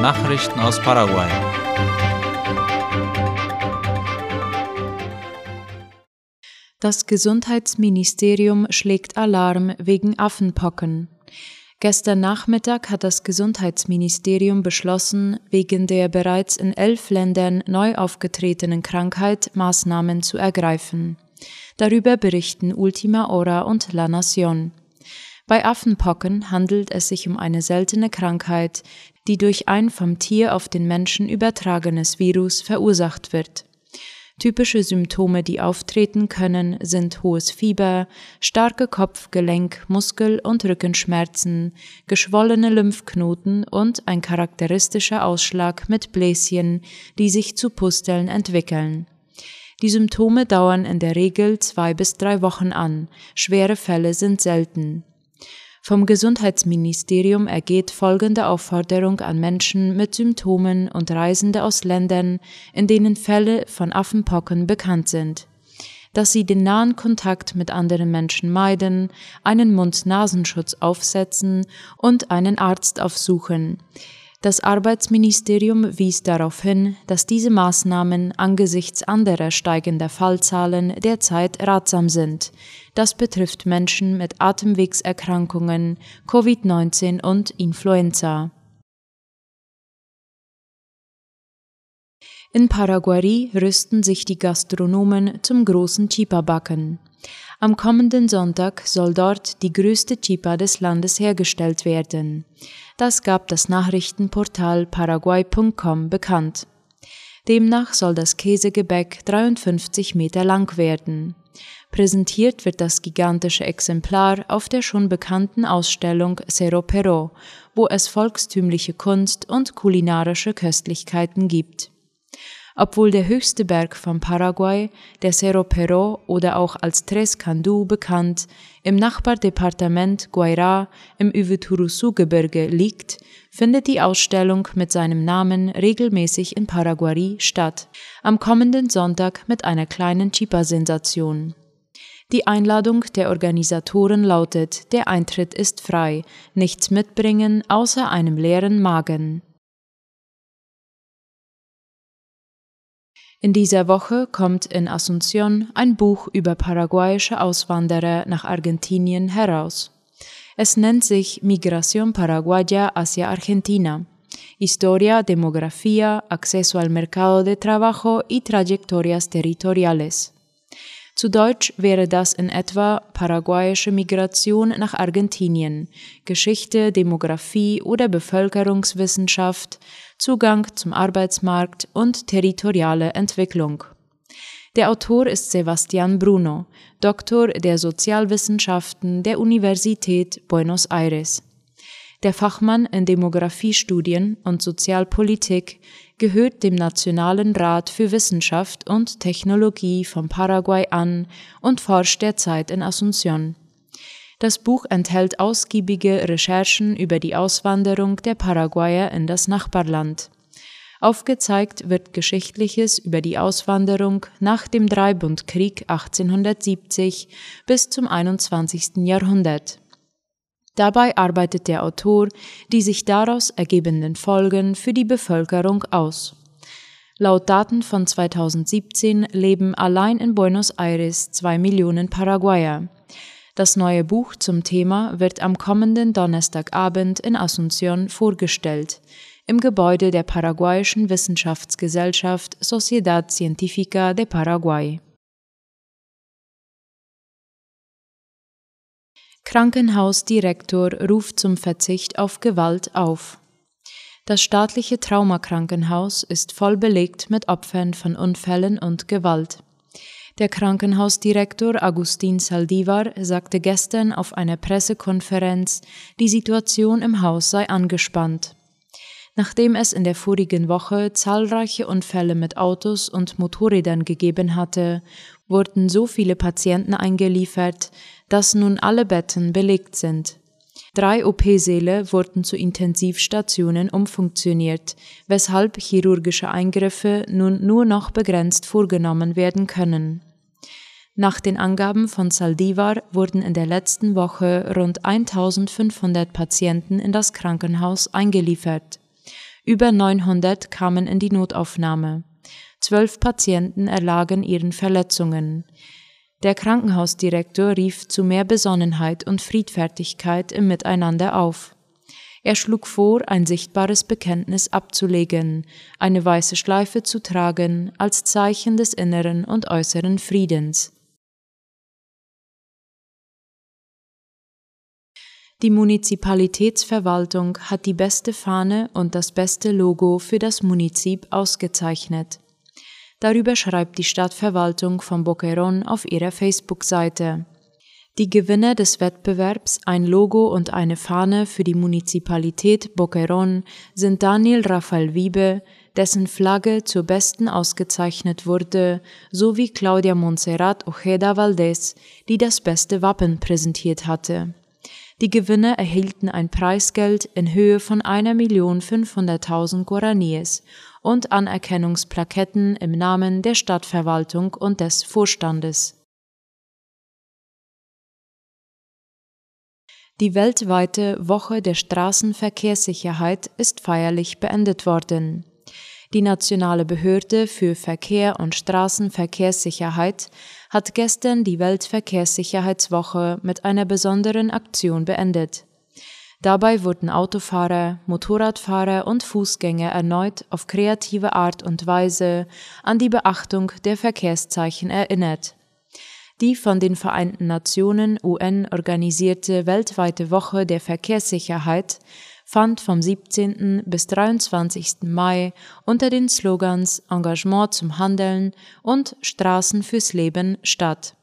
Nachrichten aus Paraguay. Das Gesundheitsministerium schlägt Alarm wegen Affenpocken. Gestern Nachmittag hat das Gesundheitsministerium beschlossen, wegen der bereits in elf Ländern neu aufgetretenen Krankheit Maßnahmen zu ergreifen. Darüber berichten Ultima Hora und La Nación. Bei Affenpocken handelt es sich um eine seltene Krankheit, die durch ein vom Tier auf den Menschen übertragenes Virus verursacht wird. Typische Symptome, die auftreten können, sind hohes Fieber, starke Kopf-, Gelenk-, Muskel- und Rückenschmerzen, geschwollene Lymphknoten und ein charakteristischer Ausschlag mit Bläschen, die sich zu Pusteln entwickeln. Die Symptome dauern in der Regel zwei bis drei Wochen an, schwere Fälle sind selten. Vom Gesundheitsministerium ergeht folgende Aufforderung an Menschen mit Symptomen und Reisende aus Ländern, in denen Fälle von Affenpocken bekannt sind dass sie den nahen Kontakt mit anderen Menschen meiden, einen Mund-Nasenschutz aufsetzen und einen Arzt aufsuchen. Das Arbeitsministerium wies darauf hin, dass diese Maßnahmen angesichts anderer steigender Fallzahlen derzeit ratsam sind. Das betrifft Menschen mit Atemwegserkrankungen, Covid-19 und Influenza. In Paraguay rüsten sich die Gastronomen zum großen Chipa-Backen. Am kommenden Sonntag soll dort die größte Chipa des Landes hergestellt werden. Das gab das Nachrichtenportal paraguay.com bekannt. Demnach soll das Käsegebäck 53 Meter lang werden. Präsentiert wird das gigantische Exemplar auf der schon bekannten Ausstellung Cerro Pero, wo es volkstümliche Kunst und kulinarische Köstlichkeiten gibt obwohl der höchste Berg von Paraguay, der Cerro Pero oder auch als Tres Candu bekannt, im Nachbardepartement Guairá im Uveturusú-Gebirge liegt, findet die Ausstellung mit seinem Namen regelmäßig in Paraguay statt, am kommenden Sonntag mit einer kleinen Chipa-Sensation. Die Einladung der Organisatoren lautet, der Eintritt ist frei, nichts mitbringen außer einem leeren Magen. In dieser Woche kommt in Asunción ein Buch über paraguayische Auswanderer nach Argentinien heraus. Es nennt sich Migración Paraguaya hacia Argentina. Historia, Demografía, Acceso al Mercado de Trabajo y Trayectorias Territoriales. Zu Deutsch wäre das in etwa paraguayische Migration nach Argentinien, Geschichte, Demografie oder Bevölkerungswissenschaft, Zugang zum Arbeitsmarkt und territoriale Entwicklung. Der Autor ist Sebastian Bruno, Doktor der Sozialwissenschaften der Universität Buenos Aires. Der Fachmann in Demografiestudien und Sozialpolitik gehört dem Nationalen Rat für Wissenschaft und Technologie von Paraguay an und forscht derzeit in Asunción. Das Buch enthält ausgiebige Recherchen über die Auswanderung der Paraguayer in das Nachbarland. Aufgezeigt wird Geschichtliches über die Auswanderung nach dem Dreibundkrieg 1870 bis zum 21. Jahrhundert. Dabei arbeitet der Autor die sich daraus ergebenden Folgen für die Bevölkerung aus. Laut Daten von 2017 leben allein in Buenos Aires zwei Millionen Paraguayer. Das neue Buch zum Thema wird am kommenden Donnerstagabend in Asunción vorgestellt, im Gebäude der paraguayischen Wissenschaftsgesellschaft Sociedad Científica de Paraguay. Krankenhausdirektor ruft zum Verzicht auf Gewalt auf. Das staatliche Traumakrankenhaus ist voll belegt mit Opfern von Unfällen und Gewalt. Der Krankenhausdirektor Agustin Saldivar sagte gestern auf einer Pressekonferenz, die Situation im Haus sei angespannt. Nachdem es in der vorigen Woche zahlreiche Unfälle mit Autos und Motorrädern gegeben hatte, wurden so viele Patienten eingeliefert, dass nun alle Betten belegt sind. Drei OP-Säle wurden zu Intensivstationen umfunktioniert, weshalb chirurgische Eingriffe nun nur noch begrenzt vorgenommen werden können. Nach den Angaben von Saldivar wurden in der letzten Woche rund 1500 Patienten in das Krankenhaus eingeliefert. Über 900 kamen in die Notaufnahme. Zwölf Patienten erlagen ihren Verletzungen. Der Krankenhausdirektor rief zu mehr Besonnenheit und Friedfertigkeit im Miteinander auf. Er schlug vor, ein sichtbares Bekenntnis abzulegen, eine weiße Schleife zu tragen als Zeichen des inneren und äußeren Friedens. Die Munizipalitätsverwaltung hat die beste Fahne und das beste Logo für das Munizip ausgezeichnet. Darüber schreibt die Stadtverwaltung von Boquerón auf ihrer Facebook-Seite. Die Gewinner des Wettbewerbs Ein Logo und eine Fahne für die Munizipalität Boquerón sind Daniel Rafael Wiebe, dessen Flagge zur besten ausgezeichnet wurde, sowie Claudia Montserrat Ojeda Valdez, die das beste Wappen präsentiert hatte. Die Gewinner erhielten ein Preisgeld in Höhe von 1.500.000 Guaraníes und Anerkennungsplaketten im Namen der Stadtverwaltung und des Vorstandes. Die weltweite Woche der Straßenverkehrssicherheit ist feierlich beendet worden. Die Nationale Behörde für Verkehr und Straßenverkehrssicherheit hat gestern die Weltverkehrssicherheitswoche mit einer besonderen Aktion beendet. Dabei wurden Autofahrer, Motorradfahrer und Fußgänger erneut auf kreative Art und Weise an die Beachtung der Verkehrszeichen erinnert. Die von den Vereinten Nationen UN organisierte weltweite Woche der Verkehrssicherheit fand vom 17. bis 23. Mai unter den Slogans Engagement zum Handeln und Straßen fürs Leben statt.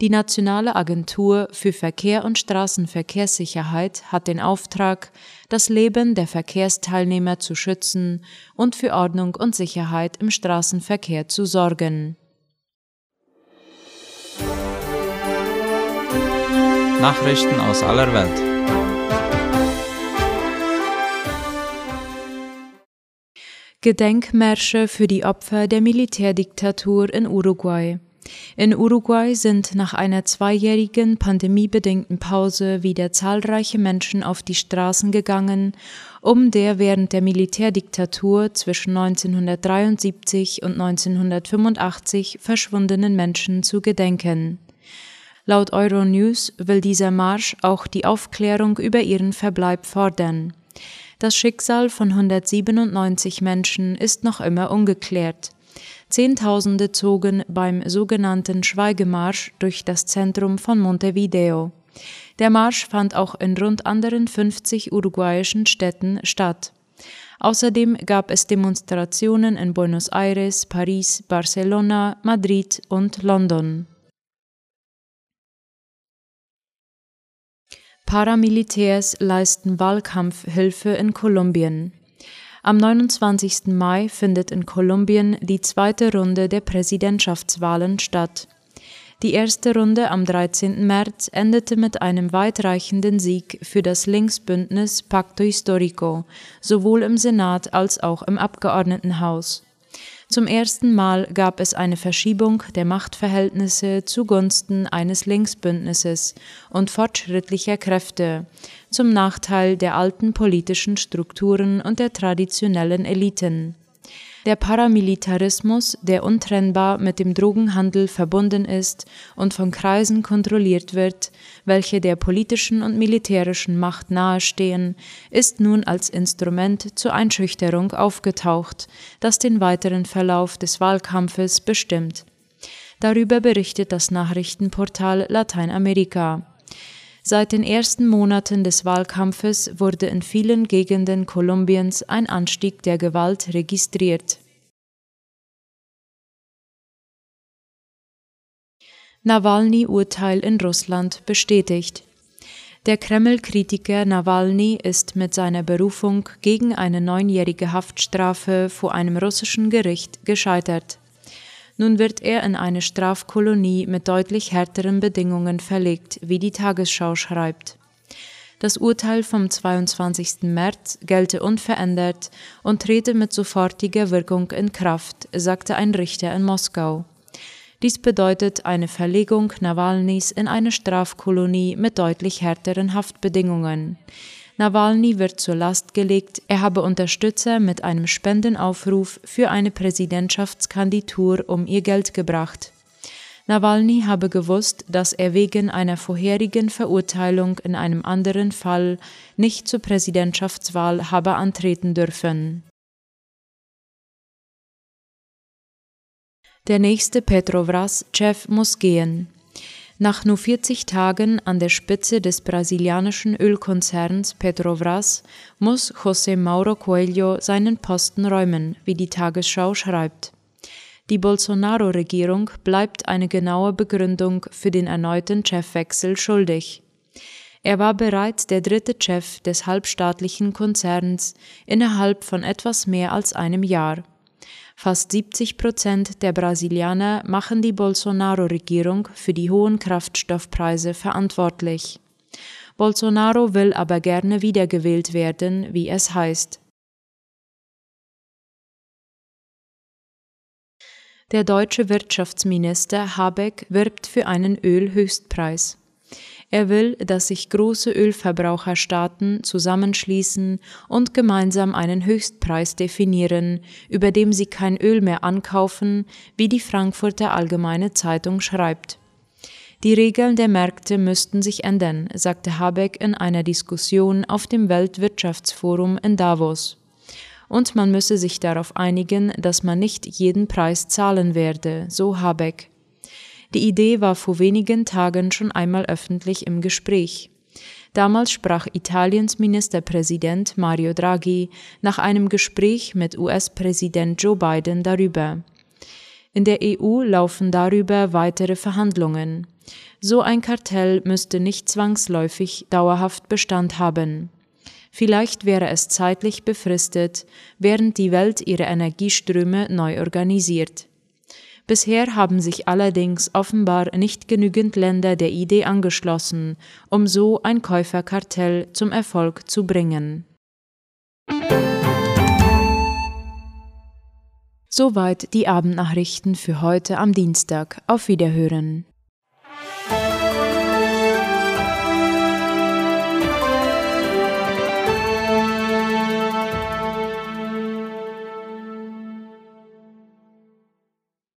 Die Nationale Agentur für Verkehr und Straßenverkehrssicherheit hat den Auftrag, das Leben der Verkehrsteilnehmer zu schützen und für Ordnung und Sicherheit im Straßenverkehr zu sorgen. Nachrichten aus aller Welt. Gedenkmärsche für die Opfer der Militärdiktatur in Uruguay. In Uruguay sind nach einer zweijährigen pandemiebedingten Pause wieder zahlreiche Menschen auf die Straßen gegangen, um der während der Militärdiktatur zwischen 1973 und 1985 verschwundenen Menschen zu gedenken. Laut Euronews will dieser Marsch auch die Aufklärung über ihren Verbleib fordern. Das Schicksal von 197 Menschen ist noch immer ungeklärt. Zehntausende zogen beim sogenannten Schweigemarsch durch das Zentrum von Montevideo. Der Marsch fand auch in rund anderen 50 uruguayischen Städten statt. Außerdem gab es Demonstrationen in Buenos Aires, Paris, Barcelona, Madrid und London. Paramilitärs leisten Wahlkampfhilfe in Kolumbien. Am 29. Mai findet in Kolumbien die zweite Runde der Präsidentschaftswahlen statt. Die erste Runde am 13. März endete mit einem weitreichenden Sieg für das Linksbündnis Pacto Histórico, sowohl im Senat als auch im Abgeordnetenhaus. Zum ersten Mal gab es eine Verschiebung der Machtverhältnisse zugunsten eines Linksbündnisses und fortschrittlicher Kräfte, zum Nachteil der alten politischen Strukturen und der traditionellen Eliten. Der Paramilitarismus, der untrennbar mit dem Drogenhandel verbunden ist und von Kreisen kontrolliert wird, welche der politischen und militärischen Macht nahestehen, ist nun als Instrument zur Einschüchterung aufgetaucht, das den weiteren Verlauf des Wahlkampfes bestimmt. Darüber berichtet das Nachrichtenportal Lateinamerika. Seit den ersten Monaten des Wahlkampfes wurde in vielen Gegenden Kolumbiens ein Anstieg der Gewalt registriert. Nawalny-Urteil in Russland bestätigt. Der Kreml-Kritiker Nawalny ist mit seiner Berufung gegen eine neunjährige Haftstrafe vor einem russischen Gericht gescheitert. Nun wird er in eine Strafkolonie mit deutlich härteren Bedingungen verlegt, wie die Tagesschau schreibt. Das Urteil vom 22. März gelte unverändert und trete mit sofortiger Wirkung in Kraft, sagte ein Richter in Moskau. Dies bedeutet eine Verlegung Nawalnys in eine Strafkolonie mit deutlich härteren Haftbedingungen. Nawalny wird zur Last gelegt, er habe Unterstützer mit einem Spendenaufruf für eine Präsidentschaftskandidatur um ihr Geld gebracht. Nawalny habe gewusst, dass er wegen einer vorherigen Verurteilung in einem anderen Fall nicht zur Präsidentschaftswahl habe antreten dürfen. Der nächste Petrovras-Chef muss gehen. Nach nur 40 Tagen an der Spitze des brasilianischen Ölkonzerns Petrobras muss José Mauro Coelho seinen Posten räumen, wie die Tagesschau schreibt. Die Bolsonaro-Regierung bleibt eine genaue Begründung für den erneuten Chefwechsel schuldig. Er war bereits der dritte Chef des halbstaatlichen Konzerns innerhalb von etwas mehr als einem Jahr. Fast 70 Prozent der Brasilianer machen die Bolsonaro-Regierung für die hohen Kraftstoffpreise verantwortlich. Bolsonaro will aber gerne wiedergewählt werden, wie es heißt. Der deutsche Wirtschaftsminister Habeck wirbt für einen Ölhöchstpreis. Er will, dass sich große Ölverbraucherstaaten zusammenschließen und gemeinsam einen Höchstpreis definieren, über dem sie kein Öl mehr ankaufen, wie die Frankfurter Allgemeine Zeitung schreibt. Die Regeln der Märkte müssten sich ändern, sagte Habeck in einer Diskussion auf dem Weltwirtschaftsforum in Davos. Und man müsse sich darauf einigen, dass man nicht jeden Preis zahlen werde, so Habeck. Die Idee war vor wenigen Tagen schon einmal öffentlich im Gespräch. Damals sprach Italiens Ministerpräsident Mario Draghi nach einem Gespräch mit US-Präsident Joe Biden darüber. In der EU laufen darüber weitere Verhandlungen. So ein Kartell müsste nicht zwangsläufig dauerhaft Bestand haben. Vielleicht wäre es zeitlich befristet, während die Welt ihre Energieströme neu organisiert. Bisher haben sich allerdings offenbar nicht genügend Länder der Idee angeschlossen, um so ein Käuferkartell zum Erfolg zu bringen. Soweit die Abendnachrichten für heute am Dienstag. Auf Wiederhören.